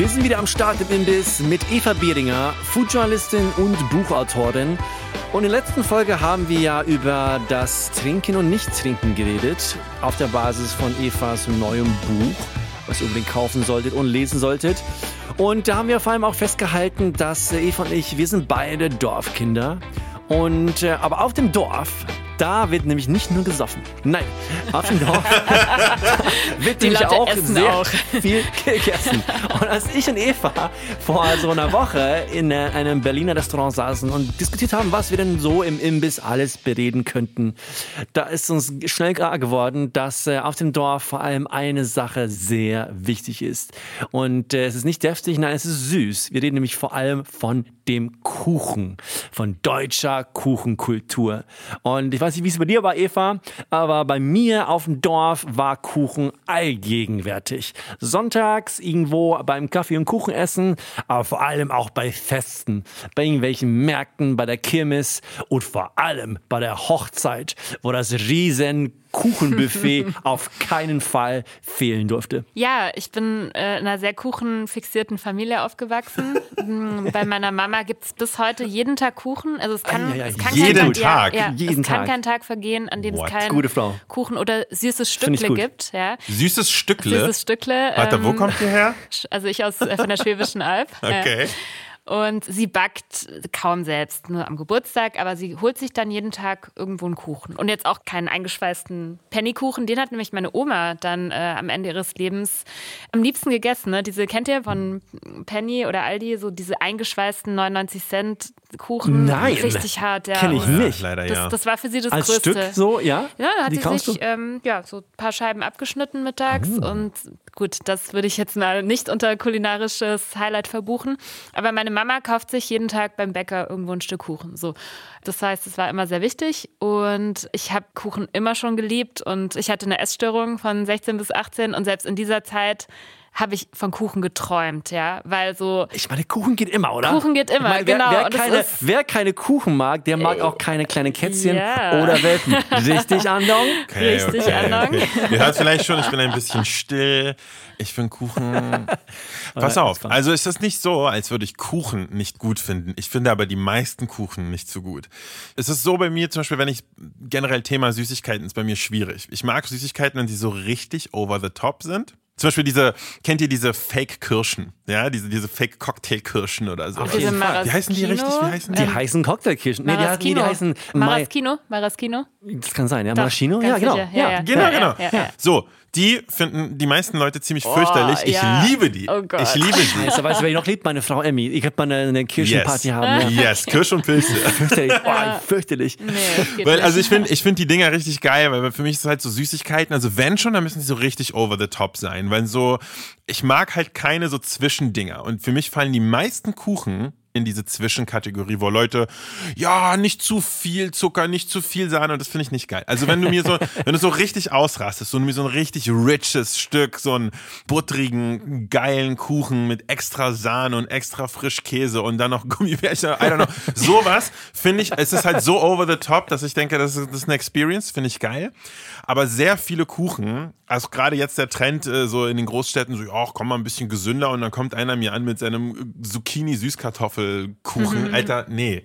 Wir sind wieder am Start im Imbiss mit Eva Bieringer, Foodjournalistin und Buchautorin. Und in der letzten Folge haben wir ja über das Trinken und Nicht-Trinken geredet, auf der Basis von Evas neuem Buch, was ihr unbedingt kaufen solltet und lesen solltet. Und da haben wir vor allem auch festgehalten, dass Eva und ich, wir sind beide Dorfkinder. Und äh, aber auf dem Dorf da wird nämlich nicht nur gesoffen. Nein, auf dem Dorf wird nämlich auch sehr auch. viel gegessen. Und als ich und Eva vor so einer Woche in äh, einem Berliner Restaurant saßen und diskutiert haben, was wir denn so im Imbiss alles bereden könnten, da ist uns schnell klar geworden, dass äh, auf dem Dorf vor allem eine Sache sehr wichtig ist. Und äh, es ist nicht deftig, nein, es ist süß. Wir reden nämlich vor allem von dem Kuchen, von deutscher Kuchenkultur. Und ich weiß nicht, wie es bei dir war, Eva, aber bei mir auf dem Dorf war Kuchen allgegenwärtig. Sonntags irgendwo beim Kaffee und Kuchen essen, aber vor allem auch bei Festen, bei irgendwelchen Märkten, bei der Kirmes und vor allem bei der Hochzeit, wo das riesen Kuchenbuffet auf keinen Fall fehlen durfte. Ja, ich bin äh, in einer sehr kuchenfixierten Familie aufgewachsen. Mm, bei meiner Mama gibt es bis heute jeden Tag Kuchen. Also es kann, ah, ja, ja. Es kann jeden kein, Tag, ja, jeden es kann Tag. kein Tag vergehen, an dem What? es keinen Gute Frau. Kuchen oder süßes Stückle gibt. Ja. Süßes Stückle. Süßes Stückle. Warte, wo ähm, kommt ihr her? Also ich aus äh, von der Schwäbischen Alb. Okay. Und sie backt kaum selbst, nur am Geburtstag, aber sie holt sich dann jeden Tag irgendwo einen Kuchen. Und jetzt auch keinen eingeschweißten Pennykuchen, den hat nämlich meine Oma dann äh, am Ende ihres Lebens am liebsten gegessen. Ne? Diese, kennt ihr von Penny oder Aldi, so diese eingeschweißten 99 Cent Kuchen? Nein. Richtig hart, ja. Kenn ich Und nicht. Leider Das, ja. das war für sie das Als Größte. Stück so, ja? Ja, da hat Die sie sich ähm, ja, so ein paar Scheiben abgeschnitten mittags und gut, das würde ich jetzt mal nicht unter kulinarisches Highlight verbuchen. Aber meine Mama kauft sich jeden Tag beim Bäcker irgendwo ein Stück Kuchen. So. Das heißt, es war immer sehr wichtig und ich habe Kuchen immer schon geliebt und ich hatte eine Essstörung von 16 bis 18 und selbst in dieser Zeit habe ich von Kuchen geträumt, ja, weil so Ich meine, Kuchen geht immer, oder? Kuchen geht immer, meine, wer, genau. Wer keine, ist- wer keine Kuchen mag, der mag auch keine kleinen Kätzchen Ja. oder Welpen. Richtig, Andong? Richtig, Andong. Ihr hört vielleicht schon, ich bin ein bisschen still. Ich finde Kuchen. Pass auf. Also ist das nicht so, als würde ich Kuchen nicht gut finden. Ich finde aber die meisten Kuchen nicht so gut. Es ist so bei mir zum Beispiel, wenn ich generell Thema Süßigkeiten ist bei mir schwierig. Ich mag Süßigkeiten, wenn sie so richtig over the top sind. Zum Beispiel diese, kennt ihr diese Fake-Kirschen? Ja, diese, diese Fake-Cocktail-Kirschen oder so. Auf Diese jeden Fall. Wie heißen die richtig? Wie heißen die? Die heißen Cocktailkirschen. Nee, die, heißen- nee, die heißen. Maraschino, Maraschino. Das kann sein, ja. Doch, Maraschino? Ja, ganz genau. sicher. Ja. Ja, ja. Genau, genau. ja, ja. So, die finden die meisten Leute ziemlich fürchterlich. Ich ja. liebe die. Oh Gott. Ich liebe die. Scheiße, weißt du, wer ich noch liebt? Meine Frau Emmy. Ich könnte mal eine, eine Kirschenparty yes. haben. Ja. Yes, Kirsch und Pilze. Fürchterlich. Oh, fürchterlich. Nee, Weil, also ich finde ich find die Dinger richtig geil, weil für mich ist es halt so Süßigkeiten, also wenn schon, dann müssen sie so richtig over the top sein, weil so, ich mag halt keine so Zwischendinger und für mich fallen die meisten Kuchen in diese Zwischenkategorie, wo Leute, ja, nicht zu viel Zucker, nicht zu viel Sahne und das finde ich nicht geil. Also wenn du mir so, wenn du so richtig ausrastest, so mir so ein richtig riches Stück, so einen buttrigen, geilen Kuchen mit extra Sahne und extra Frischkäse und dann noch Gummibärchen, I don't know, sowas finde ich, es ist halt so over the top, dass ich denke, das ist, das ist eine Experience, finde ich geil. Aber sehr viele Kuchen, also gerade jetzt der Trend äh, so in den Großstädten, so, ja, komm mal ein bisschen gesünder und dann kommt einer mir an mit seinem Zucchini-Süßkartoffelkuchen. Alter, nee.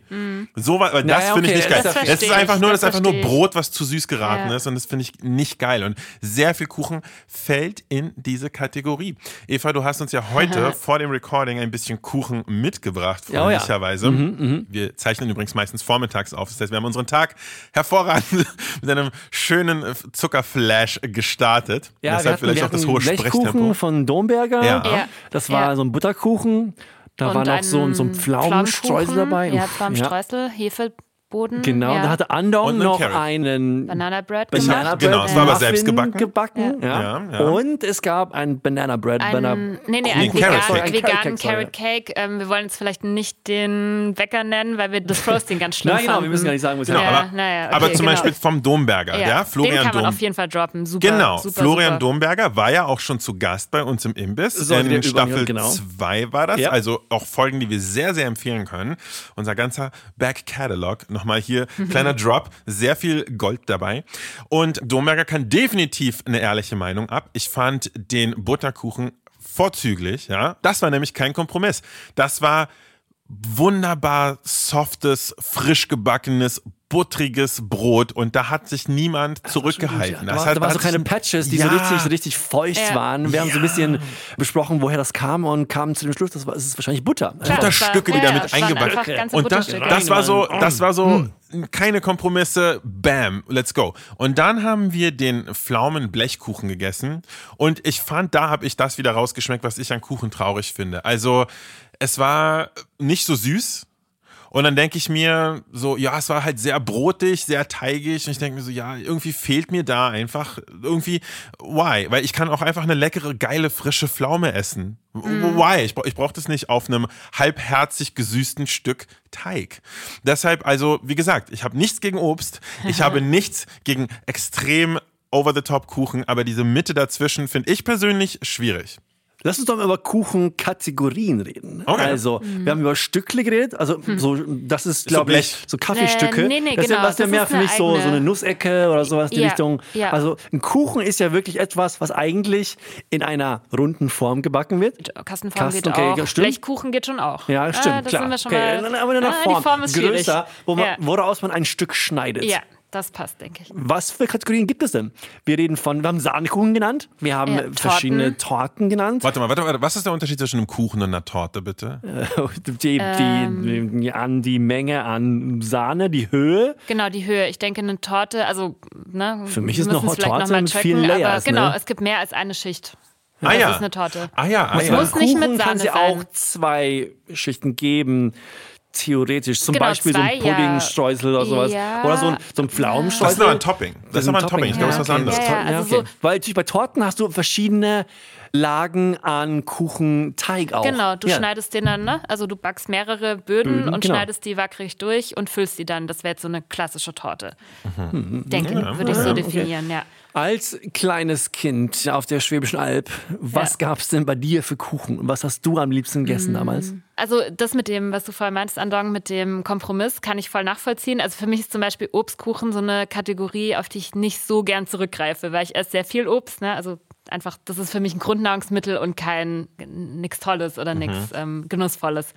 So was, weil das Naja, finde ich okay, nicht geil. das Das, ist einfach ich, nur, das das ist einfach nur ich. Brot, was zu süß geraten Ja. ist und das finde ich nicht geil. Und sehr viel Kuchen fällt in diese Kategorie. Eva, du hast uns ja heute vor dem Recording ein bisschen Kuchen mitgebracht, Ja, oh ja. freundlicherweise. Wir zeichnen übrigens meistens vormittags auf. Das heißt, wir haben unseren Tag hervorragend mit einem schönen Zuckerflash gestartet. Ja, Deshalb wir hatten, vielleicht wir auch das hohe Sprechtempo. von Domberger. Ja. Ja. Das war Ja. so ein Butterkuchen. Da Und war noch so, ein- so ein Pflaumenstreusel dabei. Ja, Pflaumenstreusel, Hefe, Boden. Genau, ja. da hatte Andong Und einen noch Carrot. einen Banana Bread gemacht. hab- Banana genau, Bread es war aber selbst gebacken. gebacken ja. Ja, ja. Und es gab ein Banana Bread. Banana Ein, nee, nee, Nee, einen Carrot veganen, Cake. veganen Carrot Cake, Carrot Cake. Ähm, wir wollen jetzt vielleicht nicht den Bäcker nennen, weil wir das Roasting ganz schlimm Nein, genau, wir fanden. müssen gar nicht sagen, was Genau, Ja, aber, naja, okay, aber zum genau. Beispiel vom Domberger, ja, den Florian kann man Dom. auf jeden Fall droppen. Super, Genau, super, Florian super. Domberger war ja auch schon zu Gast bei uns im Imbiss. Der in Staffel Übergang, genau. 2 war das. Also auch Folgen, die wir sehr, sehr empfehlen können. Unser ganzer Back Catalog. Nochmal hier, kleiner Drop. Sehr viel Gold dabei. Und Domberger kann definitiv eine ehrliche Meinung ab. Ich fand den Butterkuchen vorzüglich, ja. Das war nämlich kein Kompromiss. Das war wunderbar softes, frisch gebackenes, buttriges Brot und da hat sich niemand zurückgehalten. Da, Das war, hat- da waren so kleine Patches, die Ja. so richtig, so richtig feucht Ja. waren. Wir haben so ein bisschen besprochen, woher das kam und kamen zu dem Schluss, das war, es ist wahrscheinlich Butter. Klar, Butterstücke, die war- damit ja, waren eingebacken ganze Und das, Butterstücke. das war so, Mm. das war so keine Kompromisse, bam, let's go. Und dann haben wir den Pflaumen-Blechkuchen gegessen und ich fand, da habe ich das wieder rausgeschmeckt, was ich an Kuchen traurig finde. Also es war nicht so süß. Und dann denke ich mir so, ja, es war halt sehr brotig, sehr teigig. Und ich denke mir so, ja, irgendwie fehlt mir da einfach irgendwie, why? Weil ich kann auch einfach eine leckere, geile, frische Pflaume essen. Why? Ich, ich brauche das nicht auf einem halbherzig gesüßten Stück Teig. Deshalb, also, wie gesagt, ich habe nichts gegen Obst. Ich habe nichts gegen extrem over-the-top-Kuchen. Aber diese Mitte dazwischen finde ich persönlich schwierig. Lass uns doch mal über Kuchenkategorien reden. Okay. Also, wir haben über Stückle geredet. Also, so, das ist, So glaube ich, Blech. so Kaffeestücke. Äh, nee, nee, das ist ja, genau. was ja Das mehr ist für mich so, eigene- so eine Nussecke oder sowas in die Ja, Richtung. ja. Also, ein Kuchen ist ja wirklich etwas, was eigentlich in einer runden Form gebacken wird. Kastenform Kasten, geht okay, auch. ja, stimmt. Blechkuchen geht schon auch. Ja, stimmt, ah, das klar. Sind wir schon okay, mal, aber in einer ah, Form, Die Form ist größer, wo man, ja. woraus man ein Stück schneidet. ja, das passt, denke ich. Was für Kategorien gibt es denn? Wir reden von, wir haben Sahnekuchen genannt, wir haben Ja, äh, verschiedene Torten genannt. Warte mal, warte, warte, was ist der Unterschied zwischen einem Kuchen und einer Torte, bitte? Die, die, die, an die Menge an Sahne, die Höhe. Genau, die Höhe. Ich denke, eine Torte, also, ne, Für mich ist eine müssen es vielleicht Torte noch mal mit checken, vielen aber Layers, Genau, ne? es gibt mehr als eine Schicht. Ah das ja. ist eine Torte. Ah ja, ah Es ja. muss nicht mit Kuchen kann Sahne sie sein. auch zwei Schichten geben. Theoretisch. Zum Genau, Beispiel zwei, so ein ja. Puddingstreusel oder sowas. Ja. Oder so ein, so ein Das Pflaumenstreusel. ist aber ein Topping. Das ist aber ein Topping. Ich glaube, das ist was okay. anderes. Ja, ja, also okay. so- Weil natürlich bei Torten hast du verschiedene Lagen an Kuchenteig auch. Genau, du ja. schneidest den dann, ne? Also du backst mehrere Böden, Böden, und genau. schneidest die wackelig durch und füllst die dann. Das wäre jetzt so eine klassische Torte. Mhm. Denke, würde ich so definieren, ja. Als kleines Kind auf der Schwäbischen Alb, was Ja. gab's denn bei dir für Kuchen? Was hast du am liebsten gegessen damals? Also das mit dem, was du vorhin meintest, Andong, mit dem Kompromiss, kann ich voll nachvollziehen. Also für mich ist zum Beispiel Obstkuchen so eine Kategorie, auf die ich nicht so gern zurückgreife, weil ich esse sehr viel Obst. Ne? Also einfach, das ist für mich ein Grundnahrungsmittel und kein nichts Tolles oder nichts ähm, Genussvolles.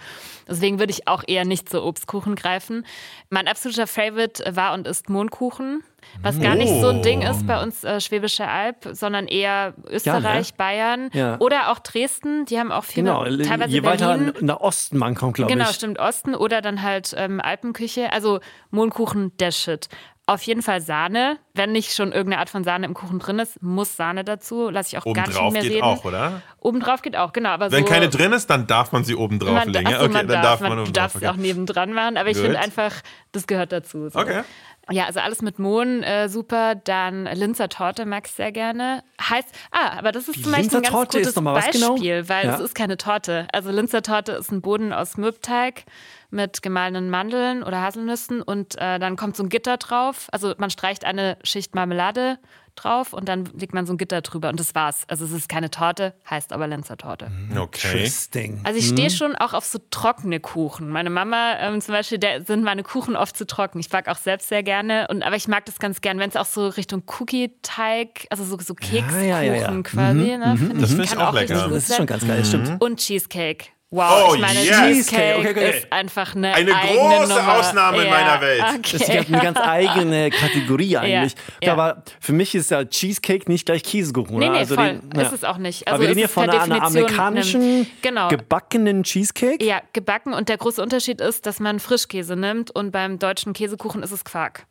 Deswegen würde ich auch eher nicht zu Obstkuchen greifen. Mein absoluter Favorite war und ist Mohnkuchen. Was gar nicht so ein Ding ist bei uns äh, Schwäbische Alb, sondern eher Österreich, Bayern Ja. oder auch Dresden. Die haben auch viel, Genau, teilweise je weiter Berlin. nach Osten man kommt, glaube Genau, ich. stimmt. Osten oder dann halt ähm, Alpenküche. Also Mohnkuchen, der Shit. Auf jeden Fall Sahne. Wenn nicht schon irgendeine Art von Sahne im Kuchen drin ist, muss Sahne dazu. Lass ich auch gar nicht Obendrauf mehr geht reden. auch, oder? Obendrauf geht auch, genau. Aber Wenn so, keine drin ist, dann darf man sie oben drauf man, legen. ach ja? so, Okay, man dann darf, darf man man, du darfst es Okay. auch nebendran machen, aber ich finde einfach, das gehört dazu. So. okay. Ja, also alles mit Mohn, äh, super. Dann Linzer Torte mag ich sehr gerne. Heißt, ah, aber das ist zum Beispiel Linzer ein ganz Torte ist gutes genau? Beispiel, weil Ja. es ist keine Torte. Also Linzer Torte ist ein Boden aus Mürbteig mit gemahlenen Mandeln oder Haselnüssen und äh, dann kommt so ein Gitter drauf. Also man streicht eine Schicht Marmelade drauf und dann legt man so ein Gitter drüber und das war's. Also es ist keine Torte, heißt aber Linzer Torte. Okay. Interesting. Also ich stehe schon auch auf so trockene Kuchen. Meine Mama ähm, zum Beispiel, der sind meine Kuchen oft zu trocken. Ich backe auch selbst sehr gerne. Und, aber ich mag das ganz gern, wenn es auch so Richtung Cookie-Teig, also so, so Kekskuchen ja, ja, ja. quasi. Ne? Find Das ich, find ich kann auch lecker. Das ist schon ganz geil, stimmt. Und Cheesecake. Wow, Oh, ich meine, yes. Cheesecake okay, okay. ist einfach eine, Eine große Nummer. Ausnahme in ja, meiner Welt. Das ist Okay. eine ganz eigene Kategorie eigentlich. ja. Aber für mich ist ja Cheesecake nicht gleich Käsekuchen. Nee, nee, also voll. den- Ist es auch nicht. Aber Also wir reden hier von einer, amerikanischen einem- genau. gebackenen Cheesecake. Ja, gebacken und der große Unterschied ist, dass man Frischkäse nimmt und beim deutschen Käsekuchen ist es Quark.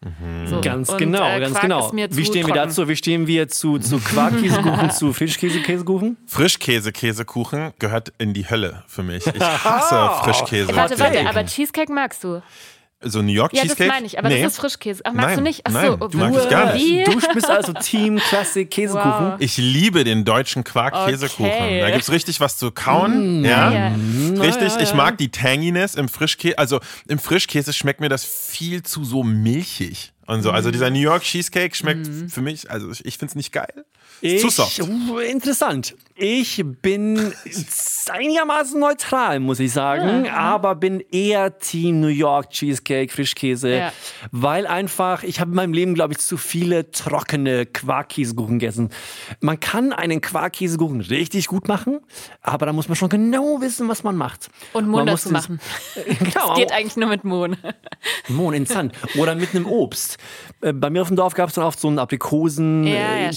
So. Ganz und, genau, äh, ganz Quark genau. Ist mir Wie stehen wir trocken. dazu? Wie stehen wir zu, zu Quarkkäsekuchen, zu Frischkäse-Käsekuchen? Frischkäse-Käsekuchen gehört in die Hölle für mich. Ich hasse Frischkäse. Warte, warte, aber Cheesecake magst du? So New York Ja, das Cheesecake? meine ich, aber nee. das ist Frischkäse. Ach, magst Nein, du nicht? Ach so, nein, oh, du magst es gar nicht. Du bist also Team Classic Käsekuchen. Wow. Ich liebe den deutschen Quark-Käsekuchen. Okay. Da gibt's richtig was zu kauen. ja. Ja. Richtig, ja, ich mag die Tanginess im Frischkäse. Also im Frischkäse schmeckt mir das viel zu so milchig. Und so. Also dieser New York Cheesecake schmeckt für mich, also ich, ich finde es nicht geil. Ich, zu soft. Interessant. Ich bin einigermaßen neutral, muss ich sagen, aber bin eher Team New York Cheesecake, Frischkäse, Ja. weil einfach, ich habe in meinem Leben, glaube ich, zu viele trockene Quarkkäsekuchen gegessen. Man kann einen Quarkkäsekuchen richtig gut machen, aber da muss man schon genau wissen, was man macht. Und Mohn dazu muss das- machen. genau, Geht eigentlich nur mit Mohn. Mohn in Sand. Oder mit einem Obst. Äh, Bei mir auf dem Dorf gab es dann oft so einen Aprikosen, Ja,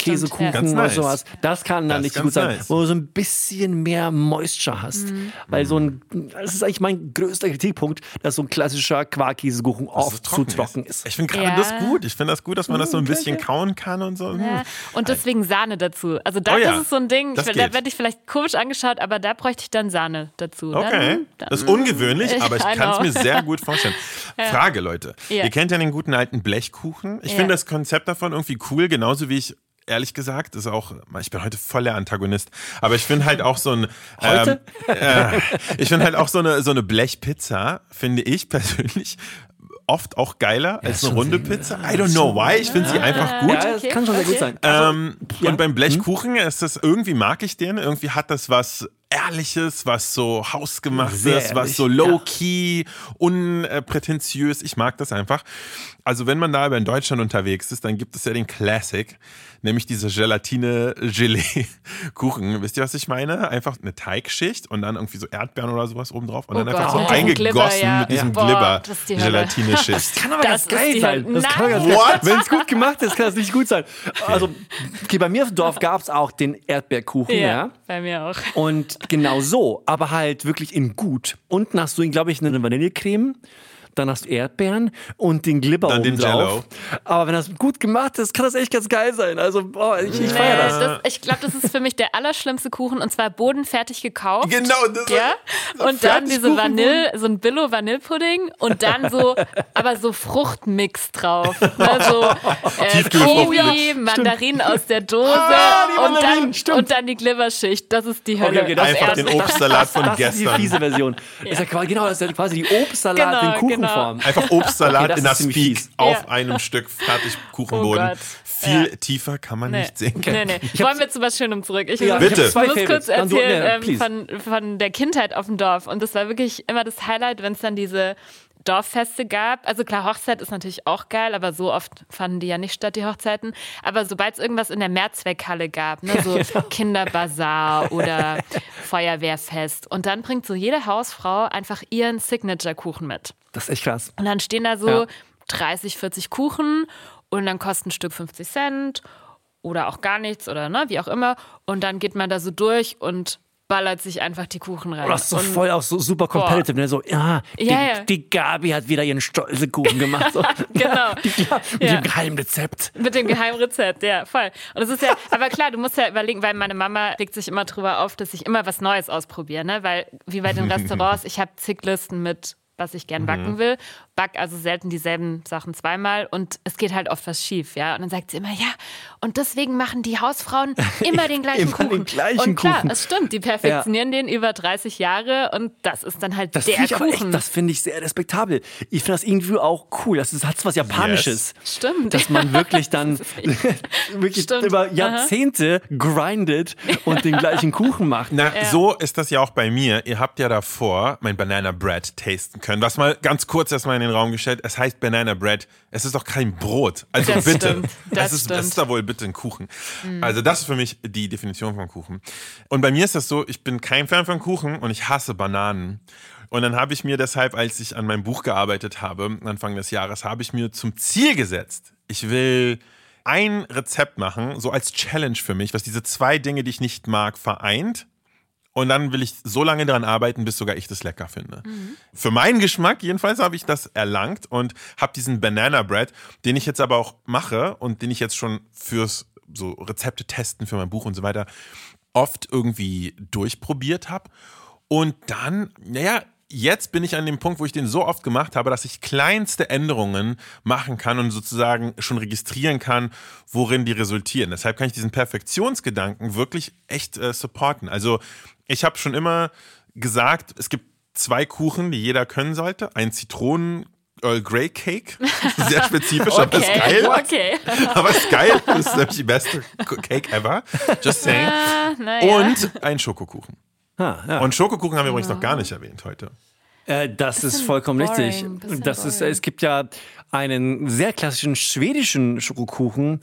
Ganz oder nice. sowas. Das kann dann Das nicht ist gut sein. nice. Wo du so ein bisschen mehr Moisture hast. Mhm. Weil so ein, das ist eigentlich mein größter Kritikpunkt, dass so ein klassischer Quarkkäsekuchen es oft zu trocken ist. Ich finde gerade Ja. das gut. Ich finde das gut, dass man das so ein okay, bisschen kauen kann und so. Ja. Und deswegen Sahne dazu. Also da Oh ja, das ist so ein Ding, ich, da werde ich vielleicht komisch angeschaut, aber da bräuchte ich dann Sahne dazu. Okay, Dann, dann, das ist ungewöhnlich, Ich aber ich kann es mir sehr gut vorstellen. Frage, Leute. Ja. Ihr kennt ja den guten alten Blechkuchen. Ich Ja. finde das Konzept davon irgendwie cool, genauso wie ich ehrlich gesagt, ist auch, ich bin heute voll der Antagonist, aber ich finde halt auch so ein, Heute? Ähm, äh, ich finde halt auch so eine, so eine Blechpizza, finde ich persönlich oft auch geiler als eine runde Pizza. I don't know why, ich finde sie einfach gut. Ja, Okay, kann schon sehr gut sein. Ähm, ja. Und beim Blechkuchen ist das irgendwie mag ich den. Irgendwie hat das was Ehrliches, was so hausgemachtes, Sehr was so low-key, unprätentiös. Ich mag das einfach. Also wenn man da aber in Deutschland unterwegs ist, dann gibt es ja den Classic, nämlich diese Gelatine-Gelee-Kuchen. Wisst ihr, was ich meine? Einfach eine Teigschicht und dann irgendwie so Erdbeeren oder sowas oben drauf und Oh dann einfach Gott, so mit diesem eingegossen Glibber, ja. mit diesem Ja. Boah, Glibber das ist. Kann aber Das ganz ist geil sein. Das kann Nein. ganz What? Wenn es gut gemacht ist, kann das nicht gut sein. Also, okay, bei mir auf dem Dorf gab es auch den Erdbeerkuchen, ja. Ja, bei mir auch. Und genau so, aber halt wirklich in gut. Unten hast du, glaube ich, eine Vanillecreme. Dann hast du Erdbeeren und den Glibber Dann oben den drauf. Aber wenn das gut gemacht ist, kann das echt ganz geil sein. Also, boah, ich, ich feiere das. das, ich glaube, das ist für mich der allerschlimmste Kuchen und zwar bodenfertig gekauft. Genau, das Ja, und dann diese Vanille, so ein Billo Vanillepudding und dann so, aber so Fruchtmix drauf. Ne, so äh. Kiwi, Mandarinen aus der Dose Ah, die und, Mandarinen, dann, stimmt. und dann die Glibberschicht. Das ist die Hölle. okay, das Auf Einfach den Obstsalat von das ist die gestern. fiese Version. Ist ja quasi, genau, das ist ja quasi die Obstsalat Genau, in Kuchenform. Einfach Obstsalat Okay, das in der Speak fies. auf Ja. einem Stück Fertigkuchenboden. Oh Gott. Viel Ja. tiefer kann man Nee. nicht sehen. Nee, nee. Ich Wollen wir zu was Schönem zurück? Ich Ja, muss, Bitte. ich muss Favorites. kurz erzählen nee, ähm, von, von der Kindheit auf dem Dorf. Und das war wirklich immer das Highlight, wenn es dann diese Dorffeste gab. Also klar, Hochzeit ist natürlich auch geil, aber so oft fanden die ja nicht statt, die Hochzeiten. Aber sobald es irgendwas in der Mehrzweckhalle gab, ne, so Kinderbazar oder Feuerwehrfest. Und dann bringt so jede Hausfrau einfach ihren Signature-Kuchen mit. Das ist echt krass. Und dann stehen da so Ja. 30, 40 Kuchen und dann kostet ein Stück 50 Cent oder auch gar nichts oder ne, wie auch immer. Und dann geht man da so durch und ballert sich einfach die Kuchen rein. Das ist so und voll auch so super competitive. Ne? So, ja, die, Ja, ja. die Gabi hat wieder ihren Stolzekuchen gemacht. So. Genau. Die, ja, mit dem Geheimrezept. Mit dem Geheimrezept, ja, voll. Und es ist ja, aber klar, du musst ja überlegen, weil meine Mama regt sich immer drüber auf, dass ich immer was Neues ausprobiere, ne? Weil, wie bei den Restaurants, ich habe zig Listen mit, was ich Mhm. gern backen will, back also selten dieselben Sachen zweimal und es geht halt oft was schief, ja. Und dann sagt sie immer, ja, und deswegen machen die Hausfrauen immer den gleichen Immer den Kuchen. gleichen und klar, Kuchen. es stimmt, die perfektionieren den über 30 Jahre und das ist dann halt Das der finde ich aber echt, Kuchen. das finde ich sehr respektabel. Ich finde das irgendwie auch cool. Das ist, hat was Japanisches. Stimmt. Dass man wirklich dann wirklich Stimmt. über Jahrzehnte grindet und den gleichen Kuchen macht. Na, so ist das ja auch bei mir. Ihr habt ja davor mein Banana Bread tasten können. Was mal ganz kurz erstmal in den Raum gestellt. Es heißt Banana Bread. Es ist doch kein Brot. Also Das bitte. stimmt. Das ist, es ist da wohl bitte ein Kuchen. Also das ist für mich die Definition von Kuchen. Und bei mir ist das so, ich bin kein Fan von Kuchen und ich hasse Bananen. Und dann habe ich mir deshalb, als ich an meinem Buch gearbeitet habe, Anfang des Jahres, habe ich mir zum Ziel gesetzt, ich will ein Rezept machen, so als Challenge für mich, was diese zwei Dinge, die ich nicht mag, vereint. Und dann will ich so lange daran arbeiten, bis sogar ich das lecker finde. Für meinen Geschmack jedenfalls habe ich das erlangt und habe diesen Banana Bread, den ich jetzt aber auch mache und den ich jetzt schon fürs so Rezepte testen für mein Buch und so weiter oft irgendwie durchprobiert habe. Und dann, naja, jetzt bin ich an dem Punkt, wo ich den so oft gemacht habe, dass ich kleinste Änderungen machen kann und sozusagen schon registrieren kann, worin die resultieren. Deshalb kann ich diesen Perfektionsgedanken wirklich echt äh, supporten. Also ich habe schon immer gesagt, es gibt zwei Kuchen, die jeder können sollte. Ein Zitronen Earl Grey Cake. Sehr spezifisch, aber ist geil. Okay. Aber ist geil. Das ist nämlich die beste Cake ever. Just saying. Ah, na ja. Und ein Schokokuchen. Ah, ja. Und Schokokuchen haben wir übrigens noch gar nicht erwähnt heute. Äh, das ist vollkommen boring, richtig. Das ist, es gibt ja einen sehr klassischen schwedischen Schokokuchen,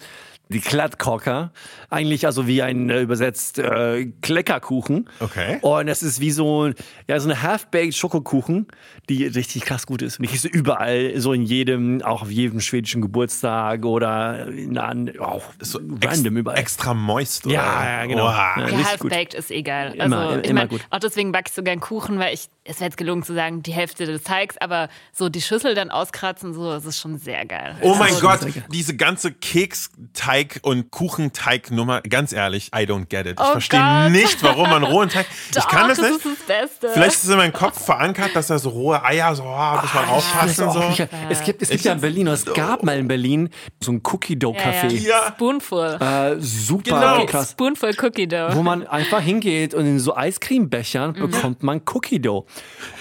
die Kladdkaka. Eigentlich also wie ein äh, übersetzt äh, Kleckerkuchen. Okay. Und das ist wie so, ja, so eine Half-Baked Schokokuchen, die richtig krass gut ist. Und die kriegst du überall, so in jedem, auch auf jedem schwedischen Geburtstag oder in, an, auch So random ex überall. Extra moist, oder? Ja, ja, genau. Ja. Ja, richtig gut. Half-Baked ist egal. Also, Immer, ich immer mein, gut. Auch deswegen backe ich so gern Kuchen, weil ich, es wäre jetzt gelungen zu sagen, die Hälfte des Teigs, aber so die Schüssel dann auskratzen, so, das ist schon sehr geil. Oh mein Also, Gott, diese ganze Keksteig- und Kuchenteignummer, ganz ehrlich, I don't get it. Ich Oh verstehe nicht, warum man rohen Teig. ich Doch, kann das das nicht. ist das Beste. Vielleicht ist es in meinem Kopf verankert, dass da so rohe Eier, so, oh, muss man aufpassen. So. nicht- Es gibt, es gibt ja in Berlin, oder es gab mal in Berlin so ein Cookie-Dough-Café. ja, ja. Spoonful. Äh, super Genau. krass. Spoonful Cookie Dough. Wo man einfach hingeht und in so Eiscremebechern Mhm. bekommt man Cookie Dough.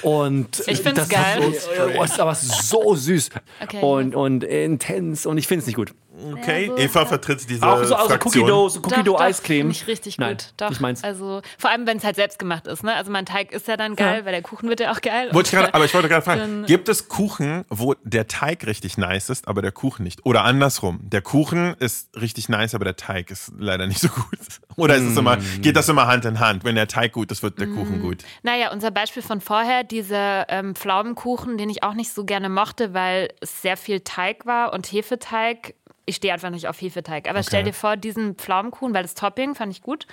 Und Ich find's das geil. Ist, oh, ist aber so süß Okay. und, und intens und ich finde es nicht gut. Okay, Ja, so Eva vertritt diese Auch so also Cookie Fraktion. Dough, so Cookie Dough Eiscreme. Finde ich richtig Nein, gut. Doch. Ich meins. Also vor allem, wenn es halt selbst gemacht ist. Ne? Also mein Teig ist ja dann geil, Ja. weil der Kuchen wird ja auch geil. Wollte ich grad, aber ich wollte gerade fragen, gibt es Kuchen, wo der Teig richtig nice ist, aber der Kuchen nicht? Oder andersrum, der Kuchen ist richtig nice, aber der Teig ist leider nicht so gut? Oder ist es immer, Mm. geht das immer Hand in Hand? Wenn der Teig gut ist, wird der Mm. Kuchen gut. Naja, unser Beispiel von vorher, dieser ähm, Pflaumenkuchen, den ich auch nicht so gerne mochte, weil es sehr viel Teig war und Hefeteig. Ich stehe einfach nicht auf Hefeteig. Aber stell dir vor, diesen Pflaumenkuchen, weil das Topping fand ich gut,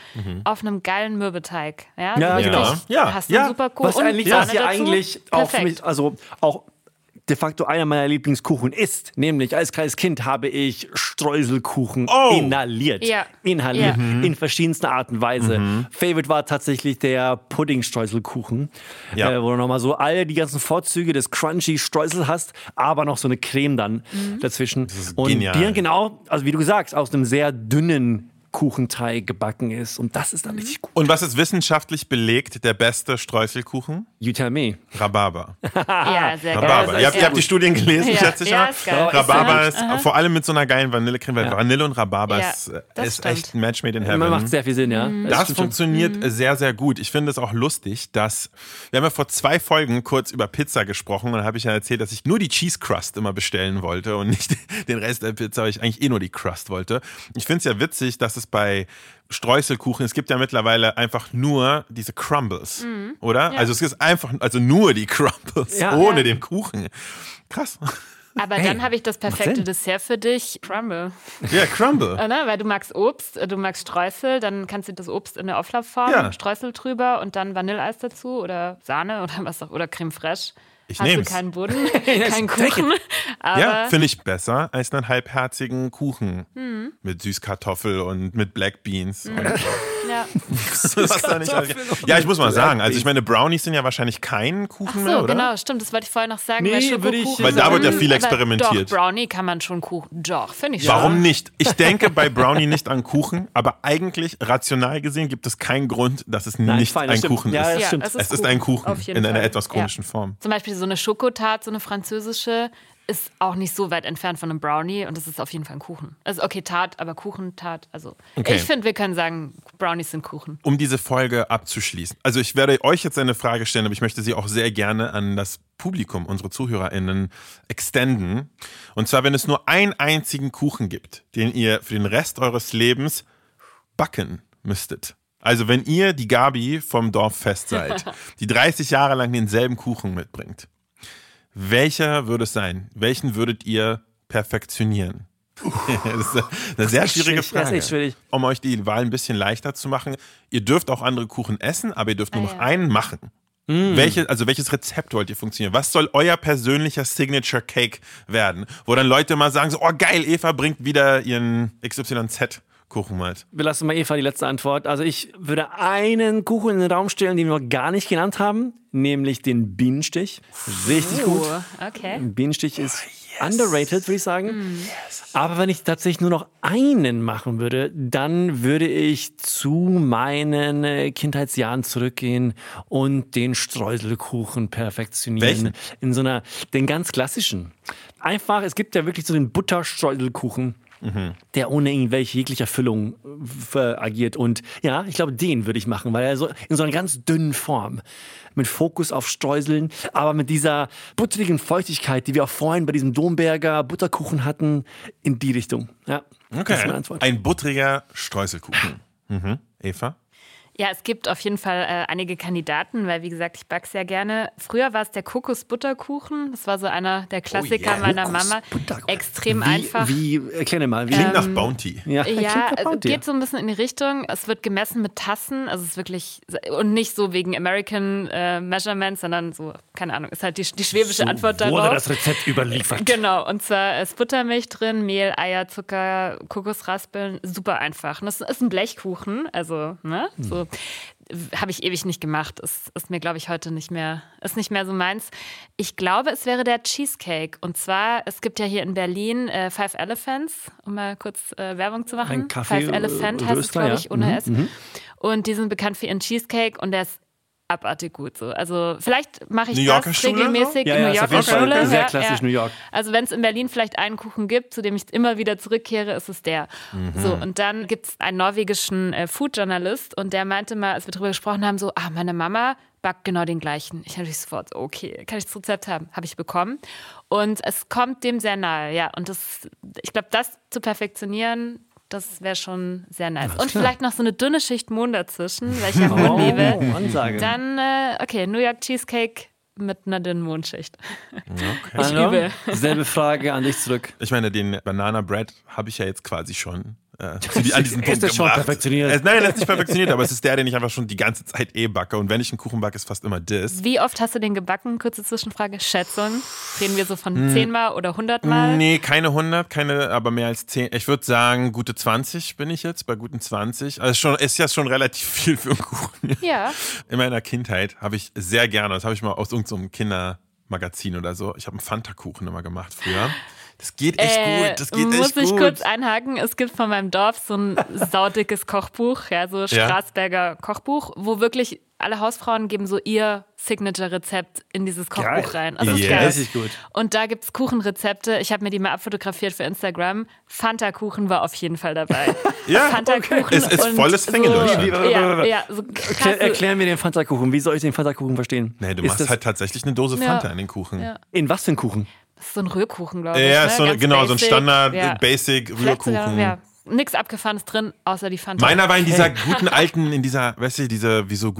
auf einem geilen Mürbeteig. Ja, Ja, genau. Ja, Hast du ja. einen super Kuchen. Was eigentlich, was ja dazu. eigentlich auch für mich, also auch de facto einer meiner Lieblingskuchen ist, nämlich als kleines Kind habe ich Streuselkuchen Oh. inhaliert. Ja. Inhaliert. Ja. In verschiedenster Art und Weise. Favorite war tatsächlich der Pudding-Streuselkuchen, Ja. äh, wo du nochmal so alle die ganzen Vorzüge des crunchy Streusel hast, aber noch so eine Creme dann dazwischen. und genial. die genau, also wie du sagst, aus einem sehr dünnen Kuchenteig gebacken ist. Und das ist dann richtig gut. Und was ist wissenschaftlich belegt, der beste Streuselkuchen? You tell me. Rhabarber. Ja, sehr. Rhabarber. Das Ihr habt, ihr habt die. Studien gelesen, Ja, schätze ich ja, ist geil. Rhabarber Ist ist vor allem mit so einer geilen Vanillecreme, weil Ja. Vanille und Rhabarber Ja, ist, äh, das ist echt ein Match made in heaven. Man macht sehr viel Sinn, ja. Das stimmt schon. funktioniert Mhm. sehr, sehr gut. Ich finde es auch lustig, dass wir haben ja vor zwei Folgen kurz über Pizza gesprochen und da habe ich ja erzählt, dass ich nur die Cheese Crust immer bestellen wollte und nicht den Rest der Pizza, weil ich eigentlich eh nur die Crust wollte. Ich finde es ja witzig, dass es bei Streuselkuchen, es gibt ja mittlerweile einfach nur diese Crumbles, oder? Also es ist einfach, also nur die Crumbles, Ja. ohne Ja. den Kuchen. Krass. Aber Hey, dann habe ich das perfekte. Dessert für dich. Crumble. Ja, Crumble. Ne? Weil du magst Obst, du magst Streusel, dann kannst du das Obst in der Auflaufform, Ja. Streusel drüber und dann Vanilleeis dazu oder Sahne oder was auch, oder Creme fraiche. Ich Hast nehm's. du keinen Boden, keinen Kuchen. Ja, finde ich besser als einen halbherzigen Kuchen Hm. mit Süßkartoffel und mit Black Beans. Und ja. was da nicht alles- ja, ich muss mal sagen, also ich meine, Brownies sind ja wahrscheinlich kein Kuchen Ach mehr, so, oder? genau, stimmt, das wollte ich vorher noch sagen. Nee, weil würde ich Weil da wird ja viel experimentiert. Doch, Brownie kann man schon Kuchen. Doch, finde ich schon. Warum nicht? Ich denke bei Brownie nicht an Kuchen, aber eigentlich rational gesehen gibt es keinen Grund, dass es Nein, nicht fein, ein stimmt. Kuchen Ja, ist. Ja, es Es ist ein Kuchen Auf jeden in einer Fall. etwas Ja. komischen Form. Zum Beispiel so eine Schokotat, so eine französische, ist auch nicht so weit entfernt von einem Brownie und es ist auf jeden Fall ein Kuchen. Also okay, Tat, aber Kuchentat. Also Okay. ich finde, wir können sagen, Brownies sind Kuchen. um diese Folge abzuschließen. Also ich werde euch jetzt eine Frage stellen, aber ich möchte sie auch sehr gerne an das Publikum, unsere ZuhörerInnen, extenden. Und zwar, wenn es nur einen einzigen Kuchen gibt, den ihr für den Rest eures Lebens backen müsstet. Also wenn ihr die Gabi vom Dorffest seid, die 30 Jahre lang denselben Kuchen mitbringt, welcher würde es sein? Welchen würdet ihr perfektionieren? das ist eine sehr schwierige Frage. schwierig. Um euch die Wahl ein bisschen leichter zu machen, ihr dürft auch andere Kuchen essen, aber ihr dürft nur Ah, noch ja. einen machen. Welche, also welches Rezept wollt ihr funktionieren? Was soll euer persönlicher Signature Cake werden? Wo dann Leute mal sagen so, oh geil, Eva bringt wieder ihren XYZ Kuchenmalz. Wir lassen mal Eva die letzte Antwort. Also ich würde einen Kuchen in den Raum stellen, den wir noch gar nicht genannt haben, nämlich den Bienenstich. Richtig gut. Oh, okay. Ein Bienenstich ist underrated, würde ich sagen. Aber wenn ich tatsächlich nur noch einen machen würde, dann würde ich zu meinen äh, Kindheitsjahren zurückgehen und den Streuselkuchen perfektionieren. Welchen? In so einer, den ganz klassischen. Einfach, es gibt ja wirklich so den Butterstreuselkuchen. Der ohne irgendwelche jeglicher Füllung äh, agiert. Und ja, ich glaube, den würde ich machen, weil er so in so einer ganz dünnen Form mit Fokus auf Streuseln, aber mit dieser butterigen Feuchtigkeit, die wir auch vorhin bei diesem Domberger Butterkuchen hatten, in die Richtung. Ja, das ist meine Antwort. Ein buttriger Streuselkuchen. Mhm. Eva? Ja, es gibt auf jeden Fall äh, einige Kandidaten, weil wie gesagt, ich backe sehr gerne. Früher war es der Kokosbutterkuchen. Das war so einer der Klassiker yeah. meiner Mama. Extrem wie, einfach. Wie, erklär dir mal. Wie, Klingt nach Bounty. ja, Ja, klingt also ja. geht so ein bisschen in die Richtung. Es wird gemessen mit Tassen, also es ist wirklich und nicht so wegen American äh, Measurements, sondern so, keine Ahnung, ist halt die, die schwäbische Antwort Wurde darauf. das Rezept überliefert. Genau, und zwar ist Buttermilch drin, Mehl, Eier, Zucker, Kokosraspeln, super einfach. Und das ist ein Blechkuchen, also, ne, so habe ich ewig nicht gemacht. Ist, ist mir, glaube ich, heute nicht mehr, ist nicht mehr so meins. Ich glaube, es wäre der Cheesecake. Und zwar, es gibt ja hier in Berlin äh, Five Elephants, um mal kurz äh, Werbung zu machen. Ein Kaffee- Five Elephant äh, heißt es, Röster, glaube ja. ich, ohne Mhm, S. Und die sind bekannt für ihren Cheesecake und der ist abartig gut so. Also vielleicht mache ich New Yorker das Schule regelmäßig Ja, in ja, New Yorker Schule. sehr klassisch ja. New York. Also wenn es in Berlin vielleicht einen Kuchen gibt, zu dem ich immer wieder zurückkehre, ist es der. So, und dann gibt es einen norwegischen äh, Food-Journalist und der meinte mal, als wir darüber gesprochen haben, so, ah, meine Mama backt genau den gleichen. Ich habe sofort so, okay, kann ich das Rezept haben? Habe ich bekommen. Und es kommt dem sehr nahe, ja. Und das, ich glaube, das zu perfektionieren, das wäre schon sehr nice. Und vielleicht noch so eine dünne Schicht Mohn dazwischen, weil ich ja Mohn liebe. Oh, Ansage. Dann, äh, okay, New York Cheesecake mit einer dünnen Mohnschicht. Hallo? übe. Selbe Frage an dich zurück. Ich meine, den Banana Bread habe ich ja jetzt quasi schon äh, zu die, an diesen Ist Punkt das schon gebracht. perfektioniert? Es, nein, er ist nicht perfektioniert, aber es ist der, den ich einfach schon die ganze Zeit eh backe. Und wenn ich einen Kuchen backe, ist fast immer das. Wie oft hast du den gebacken? Kurze Zwischenfrage. Schätzung. Reden wir so von zehnmal oder hundertmal? Nee, keine 100, keine, aber mehr als 10. Ich würde sagen, gute 20 bin ich jetzt, bei guten 20. Also schon, ist ja schon relativ viel für einen Kuchen. Ja. In meiner Kindheit habe ich sehr gerne, das habe ich mal aus irgendeinem Kindermagazin oder so, ich habe einen Fanta-Kuchen immer gemacht früher. Das geht echt Äh, gut, das geht muss echt ich gut. kurz einhaken? Es gibt von meinem Dorf so ein saudickes Kochbuch, ja, so Straßberger Kochbuch, wo wirklich alle Hausfrauen geben so ihr Signature-Rezept in dieses Kochbuch Geil. rein. Das ist Yes. geil. Richtig gut. Und da gibt es Kuchenrezepte. Ich habe mir die mal abfotografiert für Instagram. Fanta-Kuchen war auf jeden Fall dabei. Ja, Fanta-Kuchen. Es ist volles Fänge so. Ja, ja, so Erklär, erklär mir den Fanta-Kuchen. Wie soll ich den Fanta-Kuchen verstehen? Nee, du Ist machst das, halt tatsächlich eine Dose Ja. Fanta in den Kuchen. Ja. In was für ein Kuchen? So ein Rührkuchen, glaube ich. Ja, ne? so, genau, so ein basic. Standard, Ja. Basic Vielleicht sogar, Rührkuchen. Ja, nichts Abgefahrenes drin, außer die Fanta. Meiner war in dieser guten alten, in dieser, weißt du, diese, wie so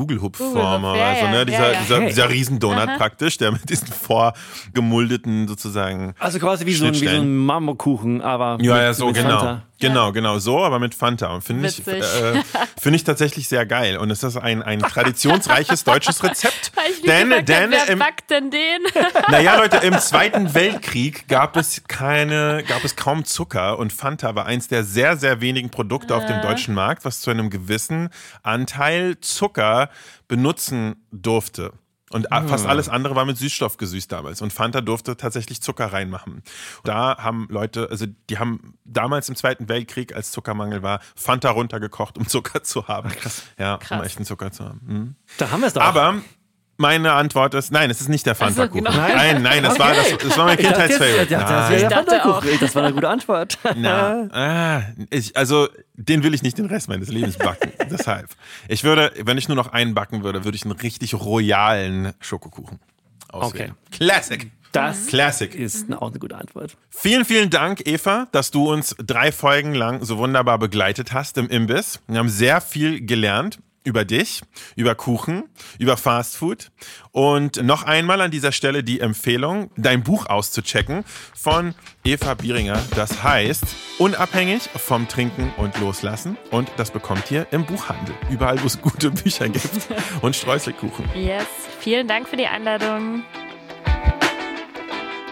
ja, oder so, ja, ne? Dieser, ja, ja. dieser, Hey. dieser Riesendonut praktisch, der mit diesen vorgemuldeten sozusagen. Also quasi wie so ein, wie so ein. Marmorkuchen, aber Ja, mit, ja, so mit genau. Fanta. Genau, genau, so, aber mit Fanta. Und finde ich, Witzig. äh, finde ich tatsächlich sehr geil. Und es ist ein, ein traditionsreiches deutsches Rezept. Weil ich nicht denn, gefragt denn wer im, backt denn den? naja, Leute, im Zweiten Weltkrieg gab es keine, gab es kaum Zucker und Fanta war eins der sehr, sehr wenigen Produkte auf dem deutschen Markt, was zu einem gewissen Anteil Zucker benutzen durfte. Und a- fast alles andere war mit Süßstoff gesüßt damals. Und Fanta durfte tatsächlich Zucker reinmachen. Da haben Leute, also die haben damals im Zweiten Weltkrieg, als Zuckermangel war, Fanta runtergekocht, um Zucker zu haben. Ja, um Krass. echten Zucker zu haben. Mhm. Da haben wir es doch. Aber meine Antwort ist, nein, es ist nicht der Fanta-Kuchen. genau. Nein, nein, das war, das, das war mein ich dachte jetzt, Kindheitsfavorite. ja, das, ja, dachte Fanta-Kuchen. Das war eine gute Antwort. Na, ah, ich, also, den will ich nicht den Rest meines Lebens backen. Deshalb. Ich würde, wenn ich nur noch einen backen würde, würde ich einen richtig royalen Schokokuchen auswählen. Classic. Das Classic. ist auch eine gute Antwort. Vielen, vielen Dank, Eva, dass du uns drei Folgen lang so wunderbar begleitet hast im Imbiss. Wir haben sehr viel gelernt über dich, über Kuchen, über Fastfood. Und noch einmal an dieser Stelle die Empfehlung, dein Buch auszuchecken von Eva Bieringer. Das heißt, unabhängig vom Trinken und Loslassen. Und das bekommt ihr im Buchhandel. Überall, wo es gute Bücher gibt. Und Streuselkuchen. Yes, vielen Dank für die Einladung.